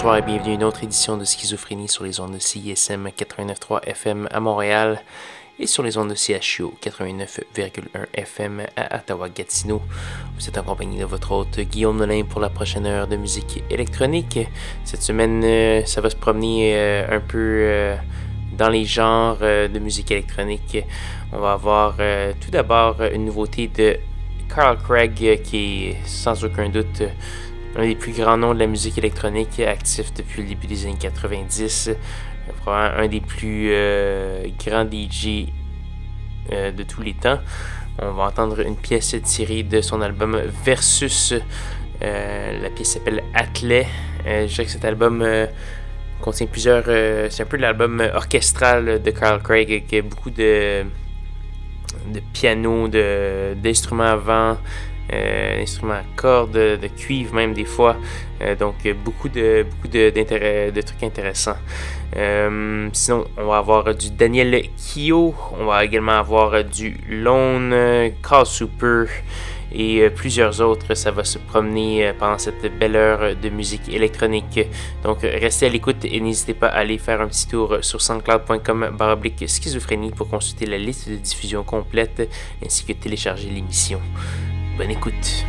bonsoir et bienvenue à une autre édition de Schizophrénie sur les ondes de CISM 89.3 FM à Montréal et sur les ondes de CHU 89.1 FM à Ottawa-Gatineau. Vous êtes en compagnie de votre hôte Guillaume Nolin pour la prochaine heure de musique électronique. Cette semaine, euh, ça va se promener euh, un peu euh, dans les genres de musique électronique. On va avoir tout d'abord une nouveauté de Carl Craig qui est sans aucun doute un des plus grands noms de la musique électronique actif depuis le début des années 90. Probablement un des plus euh, grands DJ euh, de tous les temps. On va entendre une pièce tirée de son album Versus. Euh, la pièce s'appelle Atlet. je dirais que cet album contient plusieurs. c'est un peu l'album orchestral de Carl Craig qui a beaucoup de, de piano, d'instruments avant. Euh, instruments à cordes, de cuivre même des fois. Euh, donc beaucoup de beaucoup de, trucs intéressants. Euh, sinon, on va avoir du Daniel Kio, on va également avoir du Lone, Call Super et plusieurs autres. Ça va se promener pendant cette belle heure de musique électronique. Donc restez à l'écoute et n'hésitez pas à aller faire un petit tour sur soundcloud.com baroblique schizophrénie pour consulter la liste de diffusion complète ainsi que télécharger l'émission. Bonne écoute.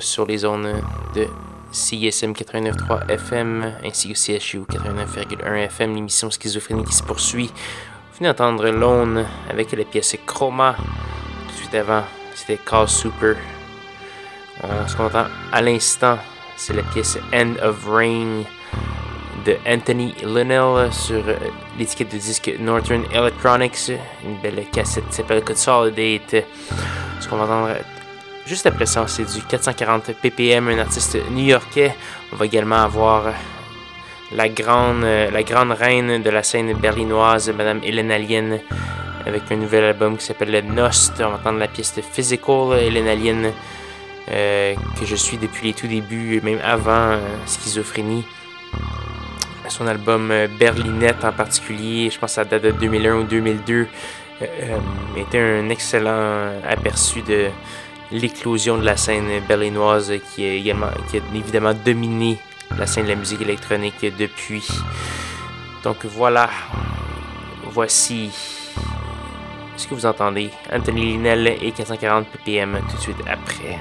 Sur les zones de CISM 89.3 FM ainsi que CHU 89.1 FM, l'émission Schizophrénie qui se poursuit. Vous venez d'entendre Lone avec la pièce Chroma. Tout de suite avant, c'était Call Super. Euh, ce qu'on entend à l'instant, c'est la pièce End of Rain de Anthony Linnell sur euh, l'étiquette de disque Northern Electronics. Une belle cassette qui s'appelle Consolidate. Ce qu'on va entendre Juste après ça, c'est du 440 ppm, un artiste new-yorkais. On va également avoir la grande, euh, la grande reine de la scène berlinoise, Madame Hélène Alien, avec un nouvel album qui s'appelle Nost. On va entendre la pièce Physical, Hélène Alien, euh, que je suis depuis les tout débuts, même avant euh, Schizophrénie. Son album Berlinette en particulier, je pense que ça date de 2001 ou 2002, était un excellent aperçu de l'éclosion de la scène berlinoise qui, est également, qui a évidemment dominé la scène de la musique électronique depuis. Donc voilà, voici ce que vous entendez. Anthony Linel et 440 ppm tout de suite après.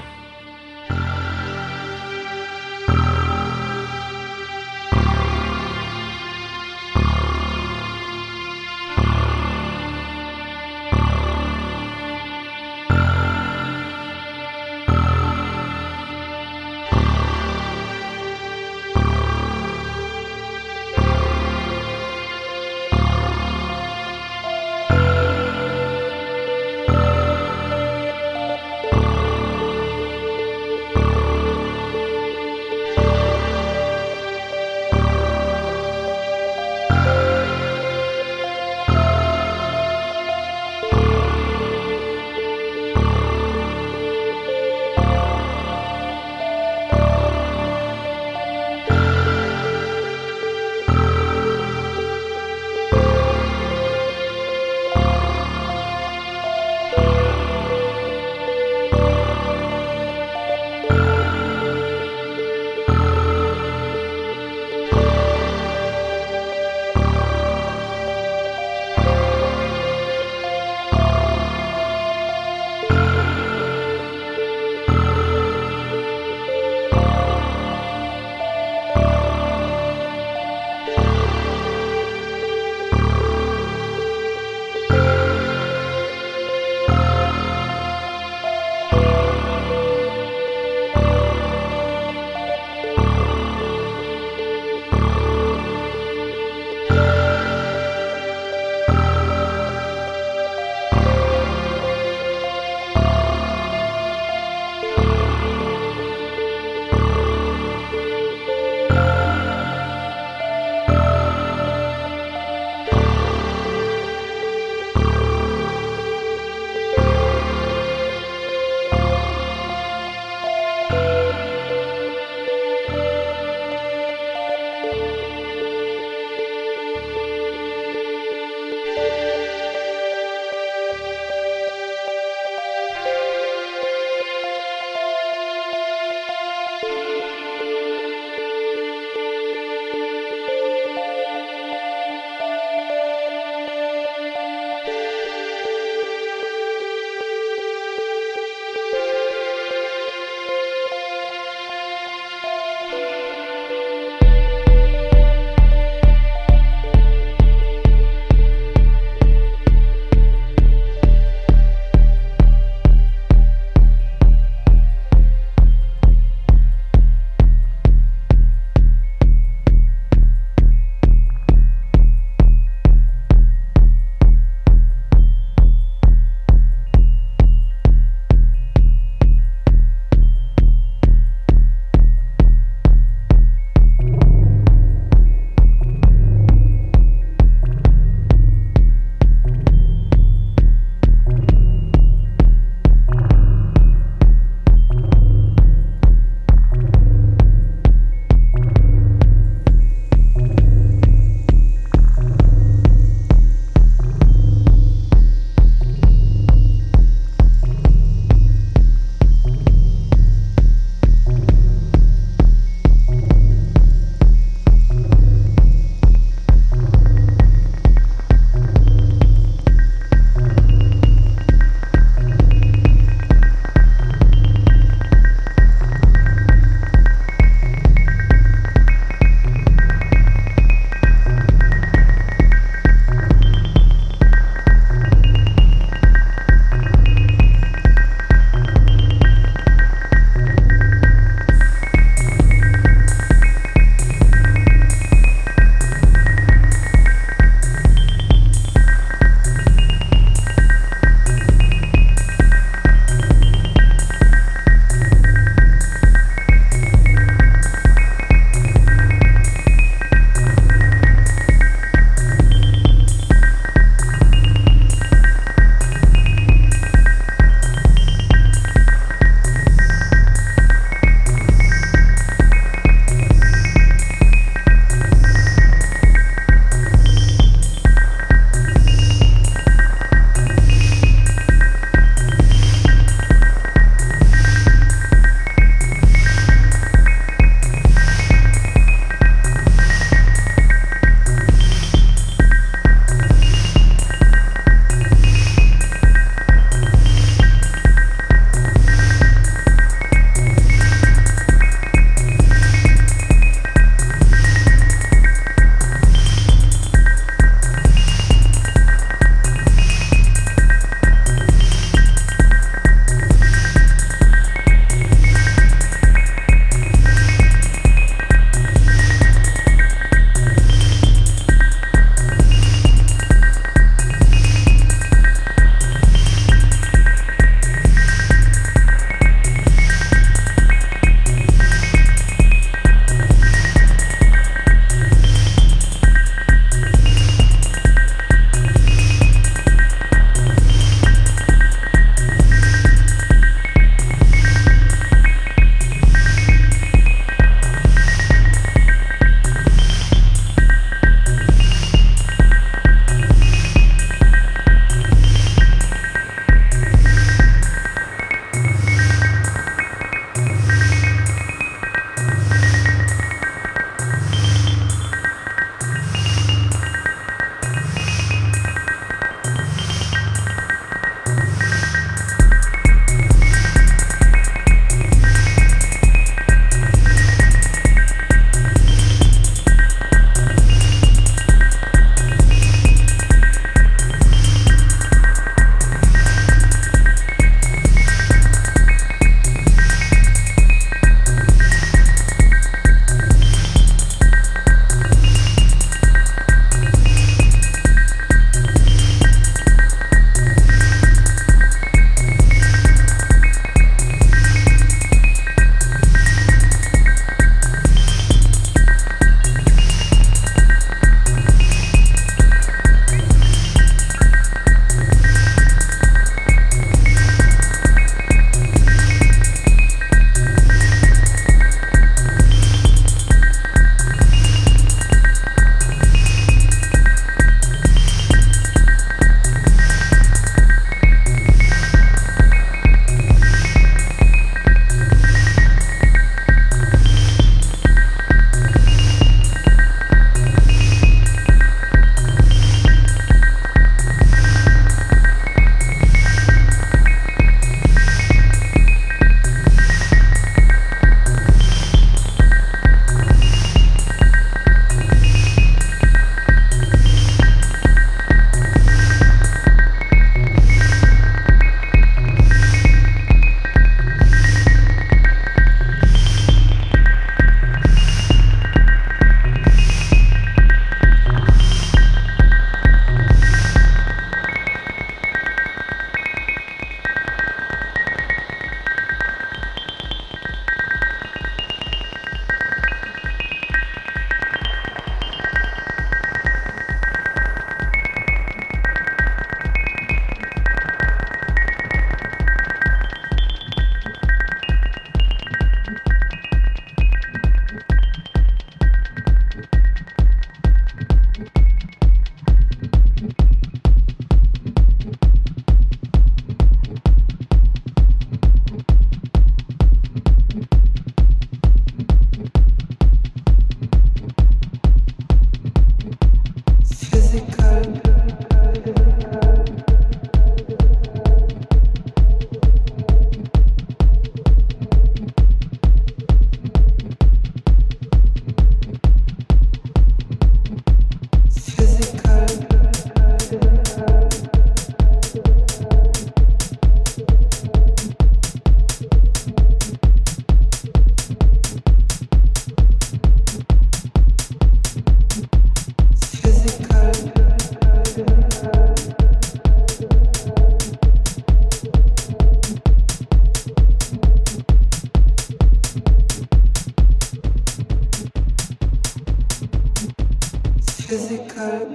physical.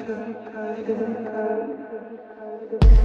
physical.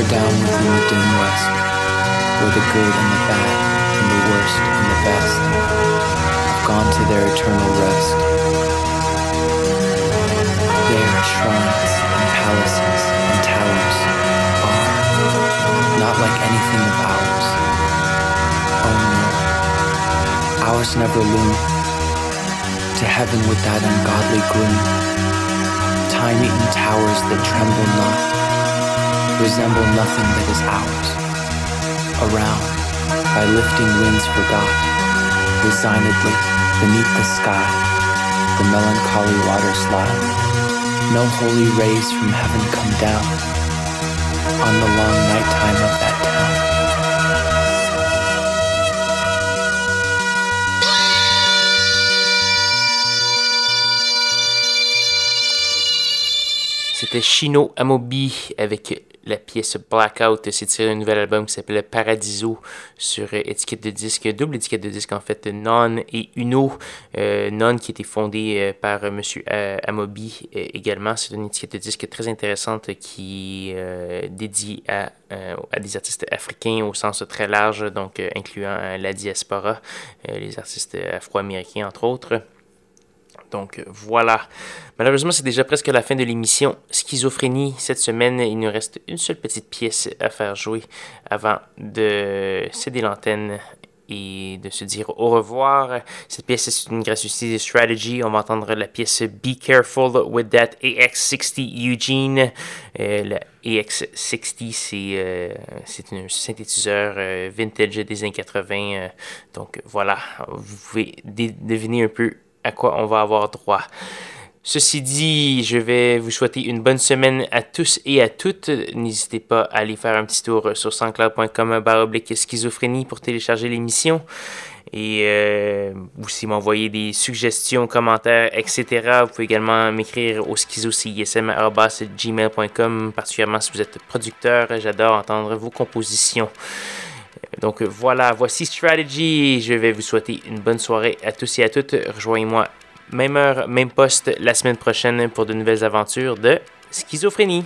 far down within the dim west, where the good and the bad, and the worst and the best, have gone to their eternal rest. There are shrines and palaces and towers are, not like anything of ours. Oh no, ours never loom, to heaven with that ungodly gloom. Time-eaten towers that tremble not, resemble nothing that is ours. Around, by lifting winds forgot, resignedly, beneath the sky, the melancholy waters lie. No holy rays from heaven come down on the long nighttime of that town. C'était Chino Amobi avec la pièce Blackout. C'est tiré d'un nouvel album qui s'appelle Paradiso sur étiquette de disque, double étiquette de disque en fait, Non et Uno. Euh, non qui a été fondé euh, par M. Amobi également. C'est une étiquette de disque très intéressante qui est dédiée à, à, des artistes africains au sens très large, donc incluant la diaspora, les artistes afro-américains entre autres. Donc voilà. Malheureusement, c'est déjà presque la fin de l'émission Schizophrénie. Cette semaine, il nous reste une seule petite pièce à faire jouer avant de céder l'antenne et de se dire au revoir. Cette pièce est une gracieuseté de Strategy. On va entendre la pièce Be Careful with That AX60 Eugene. Euh, le AX60, euh, c'est un synthétiseur euh, vintage des années 80. donc voilà, vous pouvez deviner un peu à quoi on va avoir droit. Ceci dit, je vais vous souhaiter une bonne semaine à tous et à toutes. N'hésitez pas à aller faire un petit tour sur sanscloud.com baroblique schizophrénie pour télécharger l'émission. Et euh, aussi m'envoyer des suggestions, commentaires, etc. Vous pouvez également m'écrire au schizocism.gmail.com, particulièrement si vous êtes producteur. J'adore entendre vos compositions. Donc voilà, voici Strategy. Je vais vous souhaiter une bonne soirée à tous et à toutes. Rejoignez-moi même heure, même poste la semaine prochaine pour de nouvelles aventures de schizophrénie.